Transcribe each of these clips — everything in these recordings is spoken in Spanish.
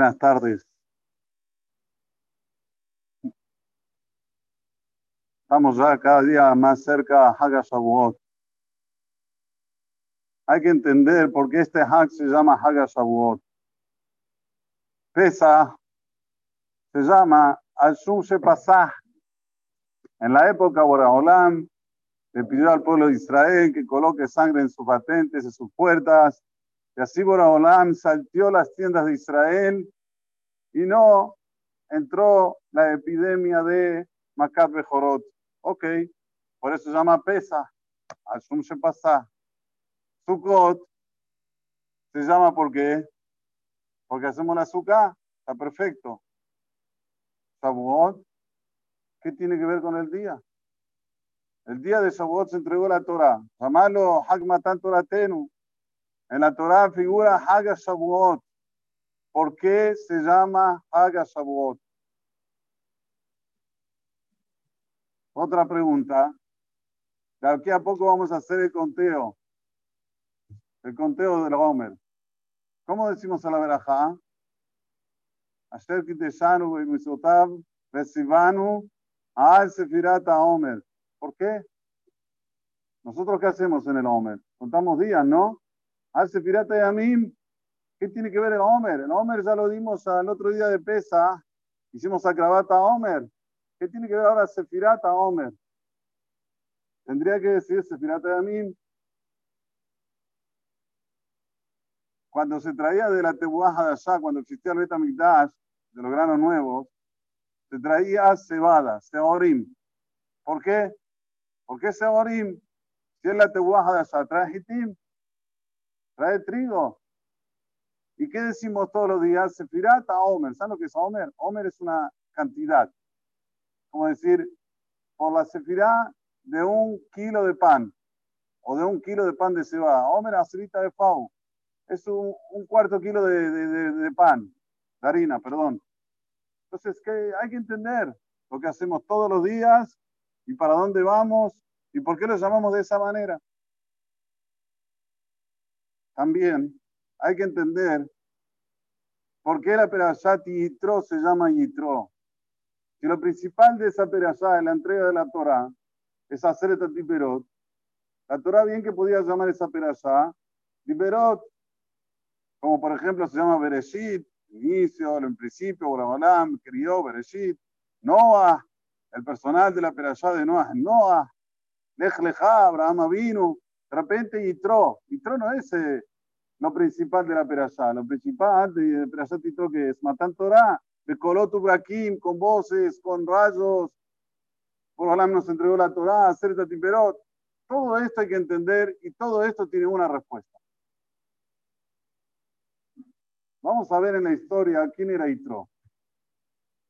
Buenas tardes. Estamos ya cada día más cerca a Haga Shavuot. Hay que entender por qué este Hag se llama Haga Shavuot. Pesa se llama Al-Shum Shepasah. En la época, Boraholam le pidió al pueblo de Israel que coloque sangre en sus patentes, en sus puertas, y así Boraholam saltió las tiendas de Israel y no entró la epidemia de Makat Bejorot. Ok, por eso se llama Pesa, Ashum Shepasah. Sukkot se llama ¿por qué? Porque hacemos la azúcar, está perfecto. Shavuot, ¿qué tiene que ver con el día? El día de Shavuot se entregó la Torah. Llamalo Hagmatan Toratenu. En la Torah figura Haga Shavuot. ¿Por qué se llama Haga Shavuot? Otra pregunta. De aquí a poco vamos a hacer el conteo. El conteo del Homer. ¿Cómo decimos a la verajá? Asher kiteshanu misotav resivanu al sefirata Homer. ¿Por qué? ¿Nosotros qué hacemos en el Homer? Contamos días, ¿no? Al sefirata yamim. ¿Qué tiene que ver el Homer? El Homer ya lo dimos al otro día de pesa. Hicimos a Homer. ¿Qué tiene que ver ahora Sefirata Homer? Tendría que decir Sefirata Yamim. Cuando se traía de la Tebuaja de allá, cuando existía el Betamigdash, de los granos nuevos, se traía cebada, seorim. ¿Por qué? ¿Por qué seorim? Si es la Tebuaja de allá, trae hitim, trae trigo. ¿Y qué decimos todos los días? Sefirata Homer. ¿Saben lo que es Homer? Homer es una cantidad como decir, por la sefirá de un kilo de pan o de un kilo de pan de cebada. Homer, acerita de fau. Es un, cuarto kilo de, pan, de harina, perdón. Entonces, que hay que entender lo que hacemos todos los días y para dónde vamos y por qué lo llamamos de esa manera. También hay que entender por qué la Perashat Yitro se llama Yitro. Si lo principal de esa perashá, en la entrega de la Torah, es hacer esta tiperot, la Torah bien que podía llamar esa perashá tiperot, como por ejemplo se llama Bereshit, inicio, en principio, Borabalam, crió Bereshit, Noah, el personal de la perashá de Noah, Noah, Lech Lecha, Abraham vino, de repente Yitro, Yitro no es eh, lo principal de la perashá, lo principal de perashá Yitro que es Matan Torah, de Colotu Brakim, con voces, con rayos. Por Olam nos entregó la Torah, Certa Timperot. Todo esto hay que entender y todo esto tiene una respuesta. Vamos a ver en la historia quién era Itro.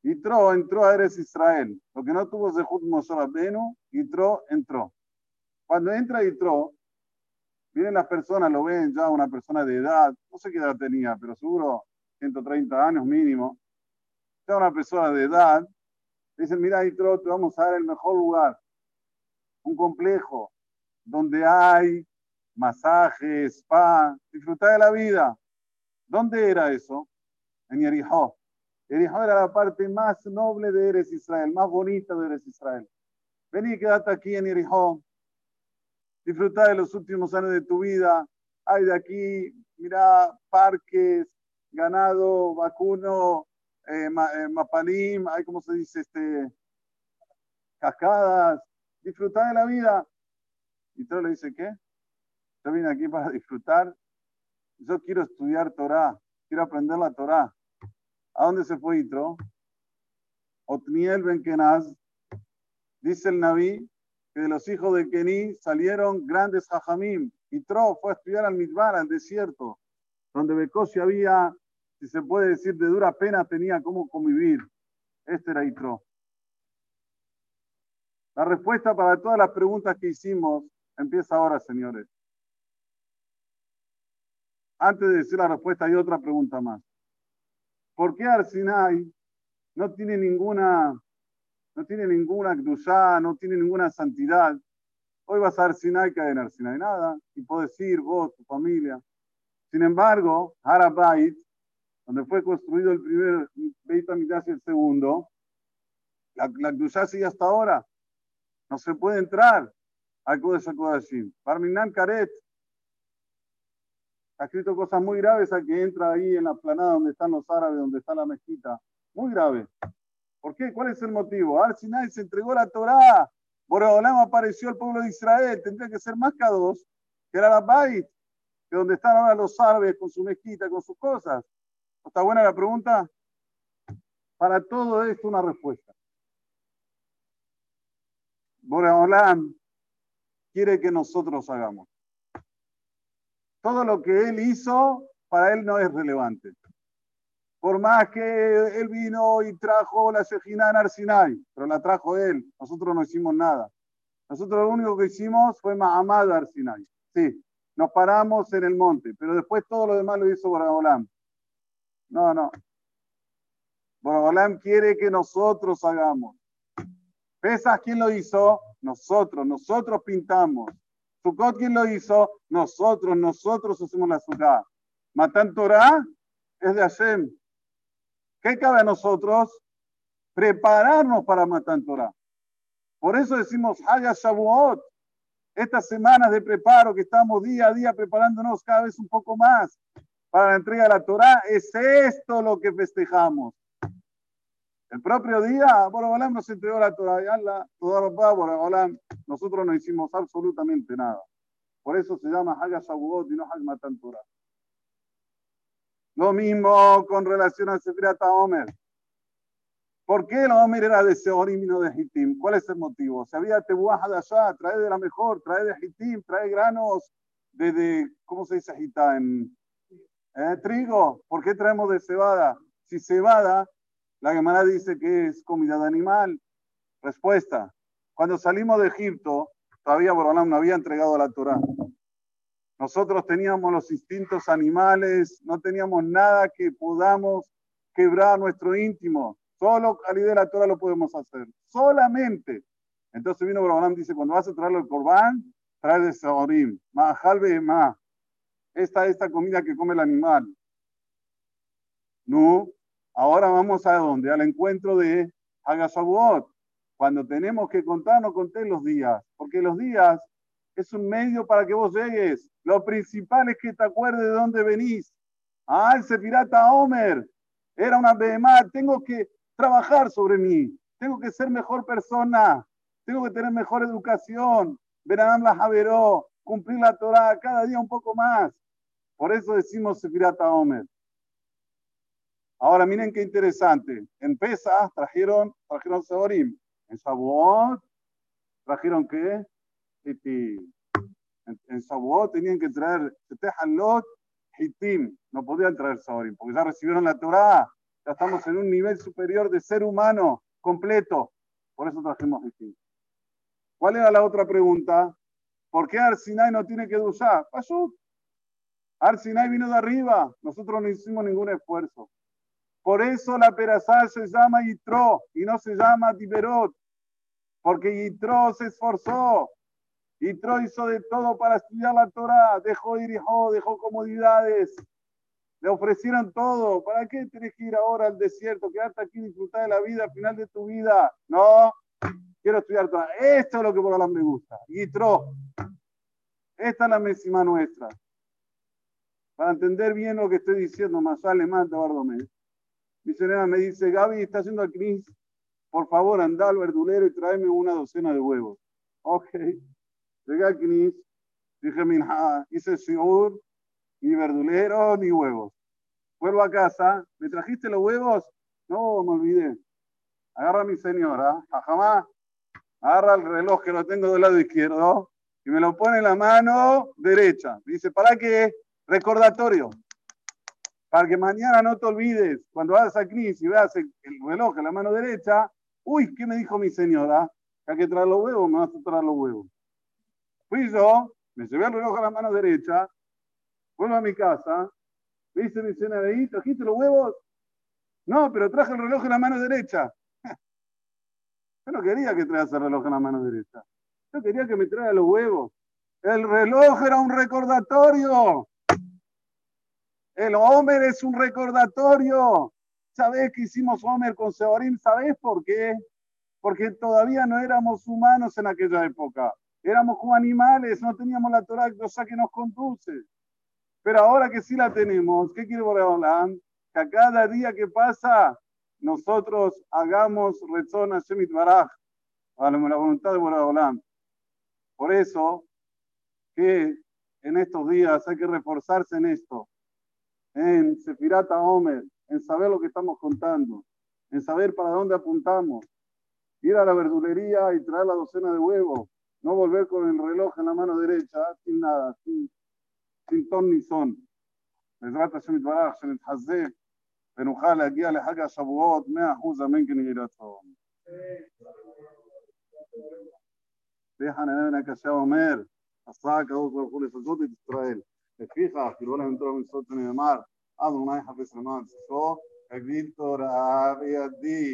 Itro entró a Eres Israel. Lo que no tuvo Zehut Moshe Rabbeinu, Itro entró. Cuando entra Itro, vienen las personas, lo ven ya una persona de edad, no sé qué edad tenía, pero seguro 130 años mínimo una persona de edad, dicen, mira, te vamos a dar el mejor lugar, un complejo donde hay masajes, spa, disfrutar de la vida. ¿Dónde era eso? En Yerijó. Yerijó era la parte más noble de Eres Israel, más bonita de Eres Israel. Vení, quédate aquí en Yerijó. Disfruta de los últimos años de tu vida. Hay de aquí, mira, parques, ganado, vacuno, eh, eh, hay como se dice, este, cascadas, disfrutar de la vida. Y todo le dice, ¿qué? Yo vine aquí para disfrutar. Yo quiero estudiar Torah, quiero aprender la Torah. ¿A dónde se fue Itro? Otniel Ben Kenaz, dice el Naví, que de los hijos de Kení salieron grandes hajamim. Itro fue a estudiar al Midbar, al desierto, donde Becosi había si se puede decir, de dura pena tenía cómo convivir. Este era Itro. La respuesta para todas las preguntas que hicimos empieza ahora, señores. Antes de decir la respuesta, hay otra pregunta más. ¿Por qué Arsinai no tiene ninguna, no tiene ninguna no tiene ninguna santidad? Hoy vas a Arsinai, que hay en Arsinai nada, y puedes ir vos, tu familia. Sin embargo, Harabait donde fue construido el primer Beit HaMikdash y el segundo, la, la sigue hasta ahora. No se puede entrar al Kodesh HaKodashim. Parminan Karet. Ha escrito cosas muy graves a que entra ahí en la planada donde están los árabes, donde está la mezquita. Muy grave. ¿Por qué? ¿Cuál es el motivo? Al Sinai se entregó la Torá. Boreolam apareció el pueblo de Israel. Tendría que ser más K2 que era la Bait, que donde están ahora los árabes con su mezquita, con sus cosas. ¿Está buena la pregunta? Para todo esto una respuesta. Boreolam quiere que nosotros hagamos. Todo lo que él hizo, para él no es relevante. Por más que él vino y trajo la Shejina en Arsinai, pero la trajo él, nosotros no hicimos nada. Nosotros lo único que hicimos fue Mahamad Arsinai. Sí, nos paramos en el monte, pero después todo lo demás lo hizo Boragolam. No, no. Boragolam quiere que nosotros hagamos. ¿Pesas quién lo hizo? Nosotros, nosotros pintamos. Sukkot quién lo hizo? Nosotros, nosotros hacemos la ciudad. Matan Torah es de Hashem. ¿Qué cabe a nosotros? Prepararnos para Matan Torah. Por eso decimos Haya Shavuot. Estas semanas de preparo que estamos día a día preparándonos cada vez un poco más para la entrega de la Torah, es esto lo que festejamos. El propio día, Borobalam nos entregó la Torah y Allah, Borobalam, nosotros no hicimos absolutamente nada. Por eso se llama Haga Shavuot y no Hag Matan Torah. Lo mismo con relación a Sefirat Omer. ¿Por qué el Omer era de Seorim y no de Hitim? ¿Cuál es el motivo? Si había tebuaja de allá, trae de la mejor, trae de Hitim, trae granos de ¿cómo se dice Hita? En eh, trigo. ¿Por qué traemos de cebada? Si cebada, la Gemara dice que es comida de animal. Respuesta. Cuando salimos de Egipto, todavía Borolam no había entregado la Torah. Nosotros teníamos los instintos animales, no teníamos nada que podamos quebrar nuestro íntimo. Solo al de la Torah lo podemos hacer. Solamente. Entonces vino Borolam dice, cuando vas a traerlo el corbán, trae de Saorim. Mahalbe ma. Esta esta comida que come el animal. No. Ahora vamos a dónde? Al encuentro de Hagasabuot. Cuando tenemos que contar, no conté los días. Porque los días es un medio para que vos llegues. Lo principal es que te acuerdes de dónde venís. Ah, ese pirata Homer era una BMA. Tengo que trabajar sobre mí. Tengo que ser mejor persona. Tengo que tener mejor educación. Verán la Javeró. Cumplir la Torah cada día un poco más. Por eso decimos pirata Homer. Ahora miren qué interesante. En Pesas trajeron, trajeron Seorim. En Shavuot trajeron qué? En, en tenían que traer Tehalot, Hitim. No podían traer Saorim, porque ya recibieron la Torah. Ya estamos en un nivel superior de ser humano completo. Por eso trajimos Hitim. ¿Cuál era la otra pregunta? ¿Por qué Arsinai no tiene que duchar? Pasó. Arsinai vino de arriba. Nosotros no hicimos ningún esfuerzo. Por eso la Perazá se llama Yitro y no se llama Tiberot. Porque Yitro se esforzó. Yitro hizo de todo para estudiar la Torah. Dejó hijo, dejó comodidades. Le ofrecieron todo. ¿Para qué tienes que ir ahora al desierto? Quedarte aquí disfrutar de la vida al final de tu vida. No, quiero estudiar Torah. Esto es lo que por la me gusta. Yitro. Esta es la mesima nuestra. Para entender bien lo que estoy diciendo, más alemán de Bardomé. Mi señora me dice, Gaby, está haciendo el Cris, por favor, anda al verdulero y tráeme una docena de huevos. Ok. Llegué al Cris, dije, mira, hice shiur, ni verdulero, ni huevos. Vuelvo a casa, ¿me trajiste los huevos? No, me olvidé. Agarra a mi señora, jamás, agarra el reloj que lo tengo del lado izquierdo y me lo pone en la mano derecha. dice, ¿para qué? Recordatorio para que mañana no te olvides, cuando vas a Cris y veas el, reloj en la mano derecha, uy, ¿qué me dijo mi señora? Que hay que traer los huevos, me vas a traer los huevos. Fui yo, me llevé el reloj a la mano derecha, vuelvo a mi casa, me dice mi señora ahí, ¿trajiste los huevos? No, pero traje el reloj en la mano derecha. Yo no quería que traigas el reloj en la mano derecha. Yo quería que me traiga los huevos. El reloj era un recordatorio. El Homer es un recordatorio. ¿Sabés que hicimos Homer con Seorim? ¿Sabés por qué? Porque todavía no éramos humanos en aquella época. Éramos como animales, no teníamos la Torah que nos conduce. Pero ahora que sí la tenemos, ¿qué quiere Boreolam? Que a cada día que pasa, nosotros hagamos rezón a Shemit Baraj, a la voluntad de Boreolam. Por eso, que en estos días hay que reforzarse en esto, en Sefirata Omer, en saber lo que estamos contando, en saber para dónde apuntamos, ir a la verdulería y traer la docena de huevos, no volver con el reloj en la mano derecha, sin nada, sin, sin ton ni son. בעזרת השם יתברך, שנתחזק ונוכל להגיע לחג השבועות מאה אחוז אמן כן יהי רצון. ויחנן הקשה אומר, עשה הקדוש ברוך הוא לפזות את ישראל. לפיכך, כאילו להם תורה ומצוות שנאמר, אדוני חפש למען צפו, הגדיל תורה בידי.